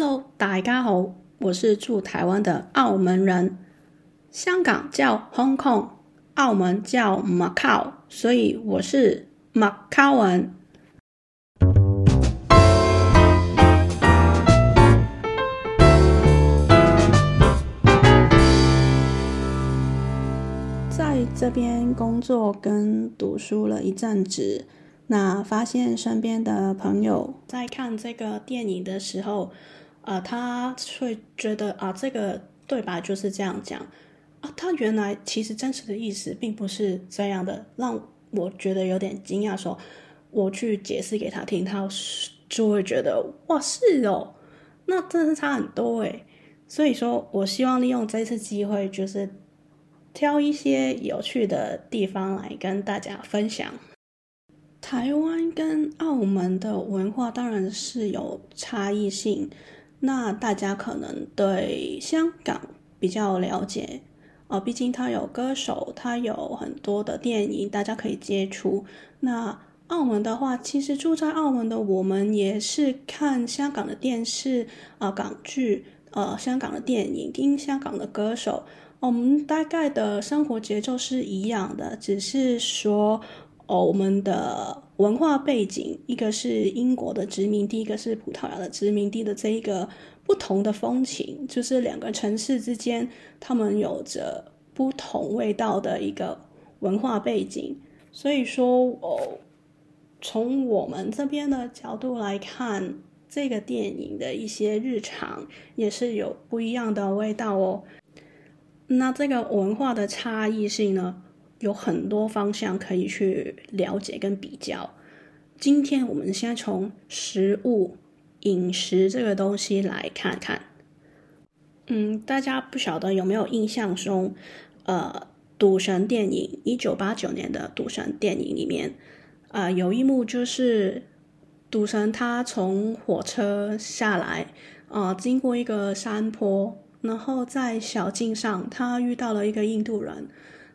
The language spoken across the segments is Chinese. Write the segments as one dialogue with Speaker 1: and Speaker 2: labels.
Speaker 1: Hello，大家好，我是住台湾的澳门人。香港叫 Hong Kong，澳门叫 Macau，所以我是 Macau 人。在这边工作跟读书了一阵子。那发现身边的朋友在看这个电影的时候，呃，他会觉得啊，这个对白就是这样讲啊，他原来其实真实的意思并不是这样的，让我觉得有点惊讶。说我去解释给他听，他就会觉得哇，是哦，那真的是差很多诶。所以说我希望利用这次机会，就是挑一些有趣的地方来跟大家分享。台湾跟澳门的文化当然是有差异性，那大家可能对香港比较了解啊，毕竟它有歌手，它有很多的电影，大家可以接触。那澳门的话，其实住在澳门的我们也是看香港的电视啊、港剧、呃、香港的电影，听香港的歌手，我们大概的生活节奏是一样的，只是说。哦，我们的文化背景，一个是英国的殖民地，一个是葡萄牙的殖民地的这一个不同的风情，就是两个城市之间，他们有着不同味道的一个文化背景。所以说，哦，从我们这边的角度来看，这个电影的一些日常也是有不一样的味道哦。那这个文化的差异性呢？有很多方向可以去了解跟比较。今天我们先从食物、饮食这个东西来看看。嗯，大家不晓得有没有印象中，呃，赌神电影一九八九年的赌神电影里面，啊、有一幕就是赌神他从火车下来，啊、经过一个山坡，然后在小径上他遇到了一个印度人。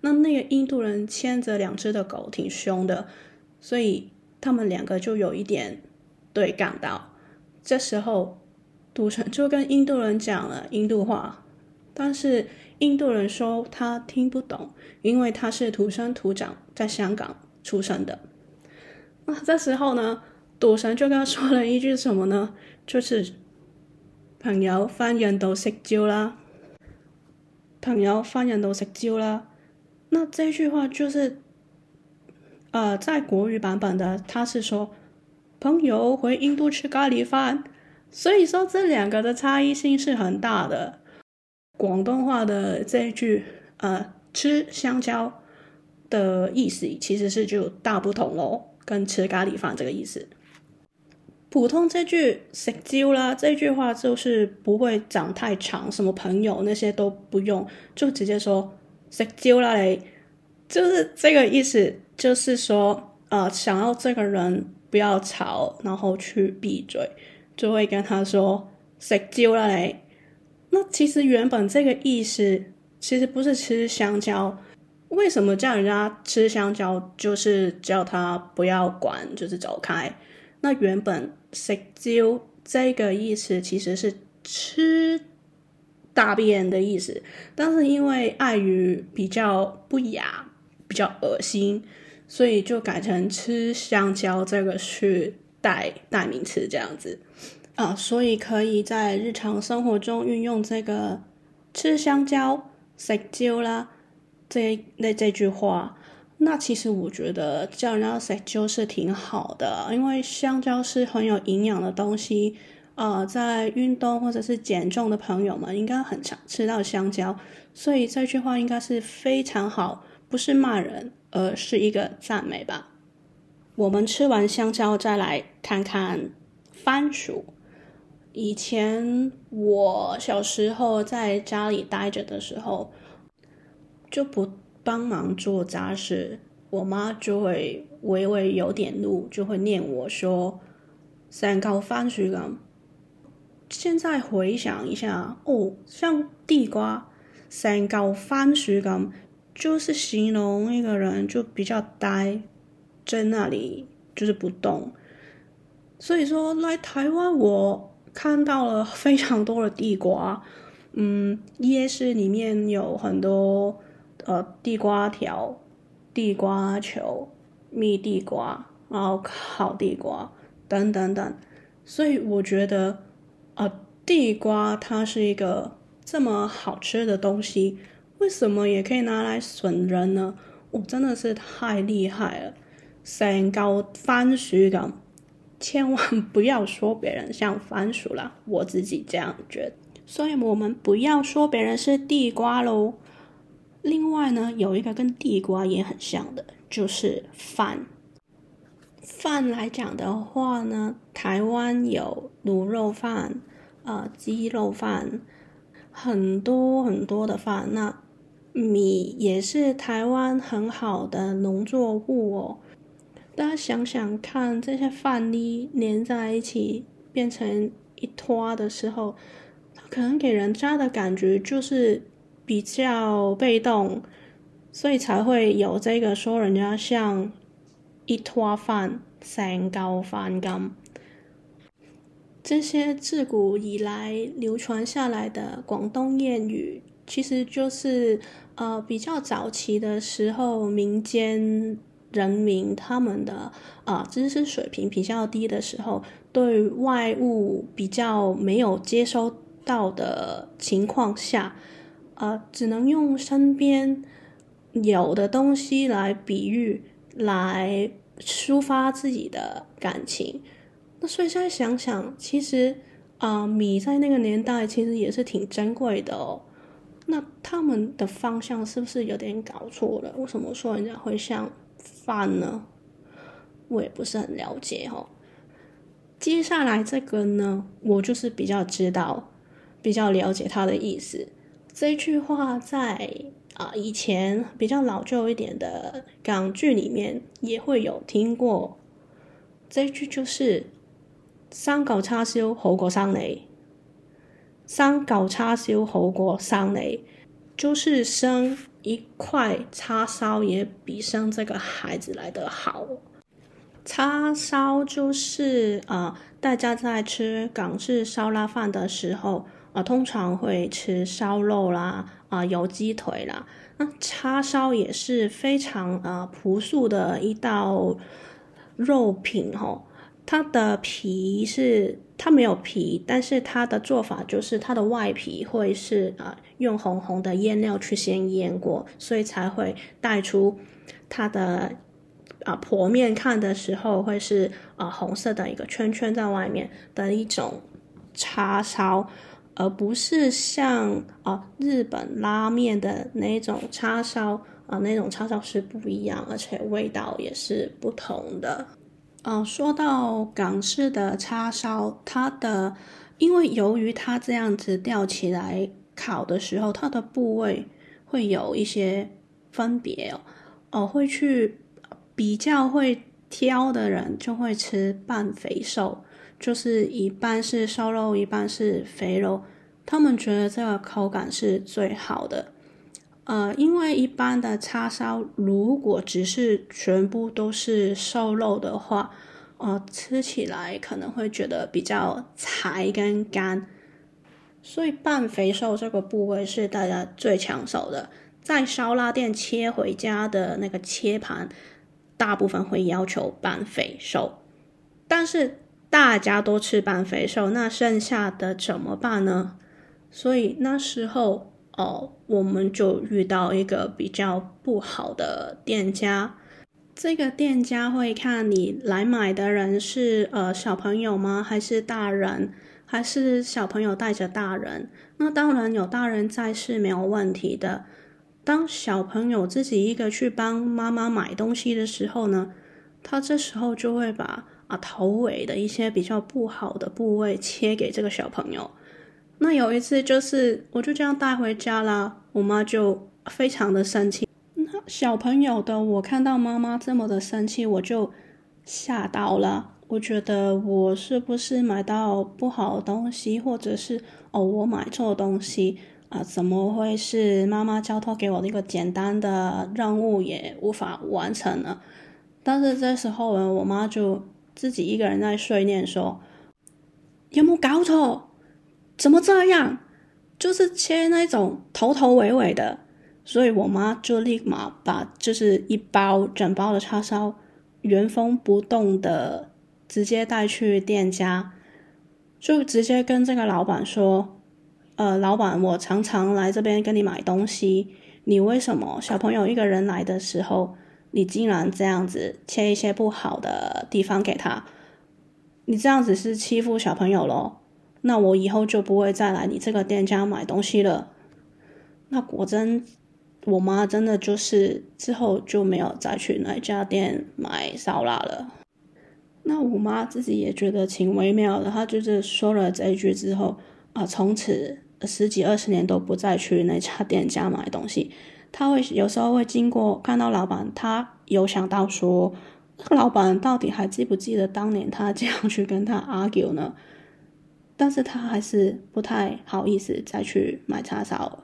Speaker 1: 那那个印度人牵着两只的狗，挺凶的，所以他们两个就有一点对干到。这时候，赌神就跟印度人讲了印度话，但是印度人说他听不懂，因为他是土生土长在香港出生的。那这时候呢，赌神就跟他说了一句什么呢？就是朋友，翻人都食蕉啦，朋友，翻人都食蕉啦。那这句话就是，呃，在国语版本的，他是说朋友回印度吃咖喱饭，所以说这两个的差异性是很大的。广东话的这句，呃，吃香蕉的意思其实是就大不同哦，跟吃咖喱饭这个意思。普通这句食蕉啦，这句话就是不会讲太长，什么朋友那些都不用，就直接说。食蕉啦，你就是这个意思，就是说，呃，想要这个人不要吵，然后去闭嘴，就会跟他说食蕉啦，你。那其实原本这个意思其实不是吃香蕉，为什么叫人家吃香蕉？就是叫他不要管，就是走开。那原本食蕉这个意思其实是吃。大便的意思，但是因为碍于比较不雅、比较恶心，所以就改成吃香蕉这个去代代名词这样子啊，所以可以在日常生活中运用这个吃香蕉、食蕉啦这那这句话。那其实我觉得叫人家食蕉是挺好的，因为香蕉是很有营养的东西。呃，在运动或者是减重的朋友们，应该很常吃到香蕉，所以这句话应该是非常好，不是骂人，而是一个赞美吧。我们吃完香蕉，再来看看番薯。以前我小时候在家里待着的时候，就不帮忙做家事，我妈就会微微有点怒，就会念我说：“三高番薯咁。”现在回想一下，哦，像地瓜、三高、番薯咁，就是形容一个人就比较呆，在那里就是不动。所以说来台湾，我看到了非常多的地瓜。嗯，夜市里面有很多呃地瓜条、地瓜球、蜜地瓜，然后烤地瓜等等等。所以我觉得，呃，地瓜它是一个这么好吃的东西，为什么也可以拿来损人呢？我、真的是太厉害了，像嚿番薯咁，千万 不要说别人像番薯啦，我自己这样觉得。所以我们不要说别人是地瓜喽。另外呢，有一个跟地瓜也很像的，就是饭。饭来讲的话呢，台湾有卤肉饭、呃鸡肉饭，很多很多的饭。那米也是台湾很好的农作物哦。大家想想看，这些饭粒连在一起变成一坨的时候，它可能给人家的感觉就是比较被动，所以才会有这个说人家像一坨饭、三高饭咁。这些自古以来流传下来的广东谚语，其实就是。呃，比较早期的时候，民间人民他们的啊、呃、知识水平比较低的时候，对外物比较没有接收到的情况下，呃，只能用身边有的东西来比喻，来抒发自己的感情。那所以现在想想，其实啊、米在那个年代其实也是挺珍贵的哦。那他们的方向是不是有点搞错了？为什么说人家会像饭呢？我也不是很了解哦。接下来这个呢，我就是比较知道、比较了解他的意思。这句话在啊、以前比较老旧一点的港剧里面也会有听过。这句就是“生旧叉烧好过生你”。生旧叉烧好过生你，就是生一块叉烧也比生这个孩子来得好。叉烧就是啊、大家在吃港式烧腊饭的时候啊、通常会吃烧肉啦，啊、呃，有鸡腿啦。那叉烧也是非常啊朴素的一道肉品哦。它的皮是它没有皮，但是它的做法就是它的外皮会是啊、呃、用红红的腌料去先腌过，所以才会带出它的啊剖面看的时候会是啊、红色的一个圈圈在外面的一种叉烧，而不是像啊、日本拉面的那种叉烧啊、那种叉烧是不一样，而且味道也是不同的。嗯、说到港式的叉烧，它的因为由于它这样子吊起来烤的时候，它的部位会有一些分别哦。哦、会去比较会挑的人就会吃半肥瘦，就是一半是瘦肉，一半是肥肉。他们觉得这个口感是最好的。呃，因为一般的叉烧，如果只是全部都是瘦肉的话，呃，吃起来可能会觉得比较柴跟干，所以半肥瘦这个部位是大家最抢手的。在烧腊店切回家的那个切盘，大部分会要求半肥瘦，但是大家都吃半肥瘦，那剩下的怎么办呢？所以那时候。哦，我们就遇到一个比较不好的店家。这个店家会看你来买的人是呃小朋友吗？还是大人？还是小朋友带着大人？那当然有大人在是没有问题的。当小朋友自己一个去帮妈妈买东西的时候呢，他这时候就会把啊头尾的一些比较不好的部位切给这个小朋友。那有一次，就是我就这样带回家啦，我妈就非常的生气。那小朋友的我看到妈妈这么的生气，我就吓到了。我觉得我是不是买到不好的东西，或者是哦我买错东西啊，怎么会是妈妈交托给我的一个简单的任务也无法完成呢？但是这时候呢，我妈就自己一个人在碎念说。有没有搞错？怎么这样？就是切那种头头尾尾的。所以我妈就立马把就是一包整包的叉烧原封不动的直接带去店家，就直接跟这个老板说：“呃，老板，我常常来这边跟你买东西，你为什么小朋友一个人来的时候，你竟然这样子切一些不好的地方给他？你这样子是欺负小朋友咯。那我以后就不会再来你这个店家买东西了。”那果真。我妈真的就是之后就没有再去那家店买烧腊了。那我妈自己也觉得挺微妙的，她就是说了这一句之后啊，从此十几二十年都不再去那家店家买东西。他会有时候会经过看到老板，他有想到说，老板到底还记不记得当年他这样去跟他 argue 呢？但是他还是不太好意思再去买叉烧。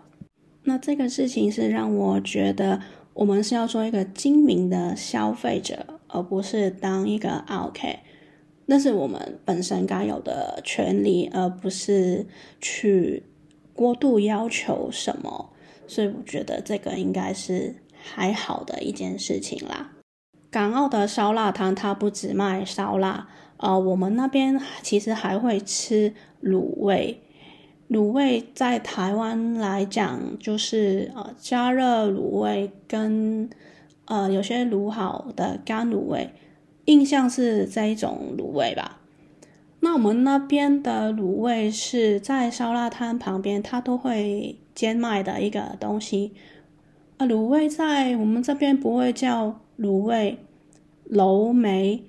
Speaker 1: 那这个事情是让我觉得，我们是要做一个精明的消费者，而不是当一个 OK。那是我们本身该有的权利，而不是去过度要求什么。所以我觉得这个应该是还好的一件事情啦。港澳的烧腊摊它不只卖烧腊，呃，我们那边其实还会吃卤味。卤味在台湾来讲，就是呃加热卤味跟呃有些卤好的干卤味，印象是这一种卤味吧。那我们那边的卤味是在烧腊摊旁边，它都会兼卖的一个东西。啊，卤味在我们这边不会叫卤味，卤梅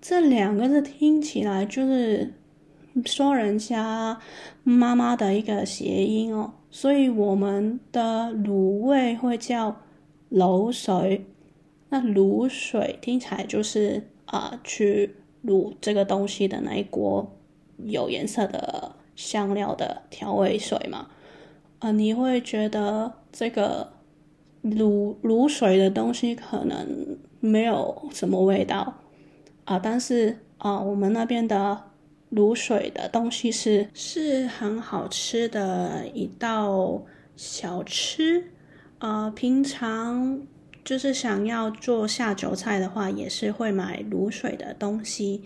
Speaker 1: 这两个字听起来就是。说人家妈妈的一个谐音哦，所以我们的卤味会叫卤水。那卤水听起来就是啊、去卤这个东西的那一锅有颜色的香料的调味水嘛。啊、呃，你会觉得这个卤卤水的东西可能没有什么味道啊、但是啊、我们那边的。卤水的东西是是很好吃的一道小吃，呃，平常就是想要做下酒菜的话，也是会买卤水的东西。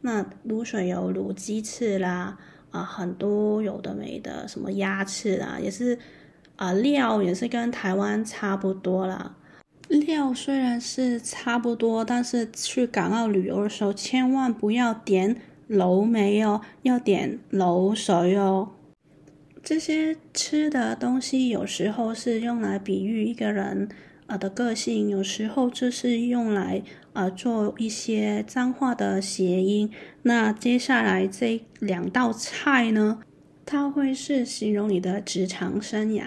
Speaker 1: 那卤水有卤鸡翅啦，啊、很多有的没的，什么鸭翅啊，也是啊、料也是跟台湾差不多啦。料虽然是差不多，但是去港澳旅游的时候，千万不要点。卤味哦，要点卤水哦。这些吃的东西有时候是用来比喻一个人呃的个性，有时候就是用来呃做一些脏话的谐音。那接下来这两道菜呢，它会是形容你的职场生涯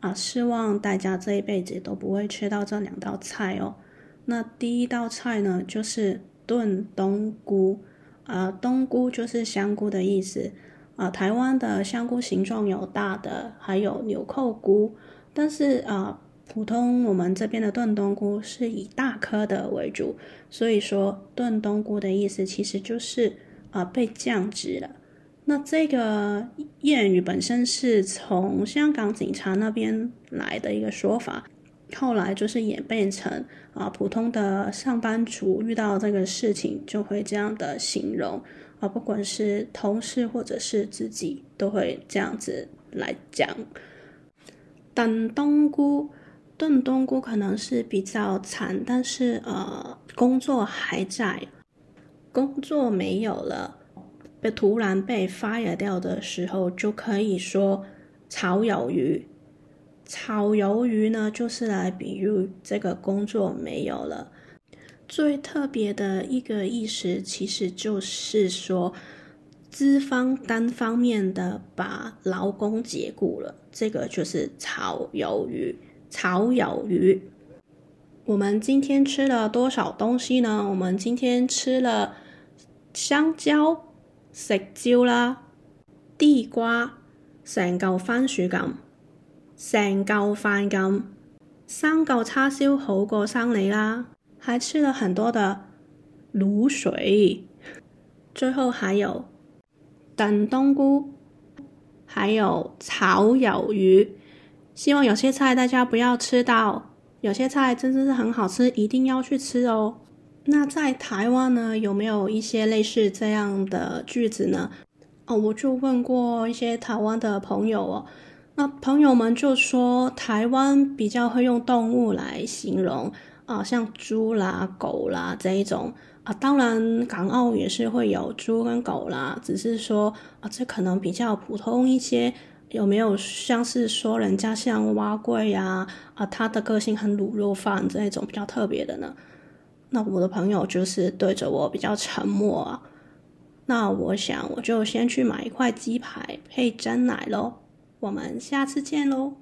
Speaker 1: 啊，希望大家这一辈子都不会吃到这两道菜哦。那第一道菜呢，就是炖冬菇。呃，冬菇就是香菇的意思。啊、台湾的香菇形状有大的，还有纽扣菇。但是啊、普通我们这边的炖冬菇是以大颗的为主，所以说炖冬菇的意思其实就是啊、被降职了。那这个谚语本身是从香港警察那边来的一个说法。后来就是演变成啊，普通的上班族遇到这个事情就会这样的形容啊，不管是同事或者是自己都会这样子来讲。炖冬菇，炖冬菇可能是比较惨，但是呃，工作还在，工作没有了，被突然被 fire 掉的时候，就可以说炒鱿鱼。炒鱿鱼呢，就是来比喻这个工作没有了。最特别的一个意思，其实就是说，资方单方面的把劳工解雇了，这个就是炒鱿鱼。炒鱿鱼。我们今天吃了多少东西呢？我们今天吃了香蕉、食蕉啦、地瓜、成嚿番薯咁。成嚿饭咁，三嚿叉烧好过生你啦，还吃了很多的卤水，最后还有炖冬菇，还有炒鱿鱼。希望有些菜大家不要吃到，有些菜真的是很好吃，一定要去吃哦。那在台湾呢，有没有一些类似这样的句子呢？哦，我就问过一些台湾的朋友哦，那朋友们就说台湾比较会用动物来形容啊，像猪啦、狗啦这一种啊，当然港澳也是会有猪跟狗啦，只是说啊，这可能比较普通一些。有没有像是说人家像蛙贵呀啊，他的个性很卤肉饭这一种比较特别的呢？那我的朋友就是对着我比较沉默啊。那我想我就先去买一块鸡排配蒸奶喽。我们下次见喽。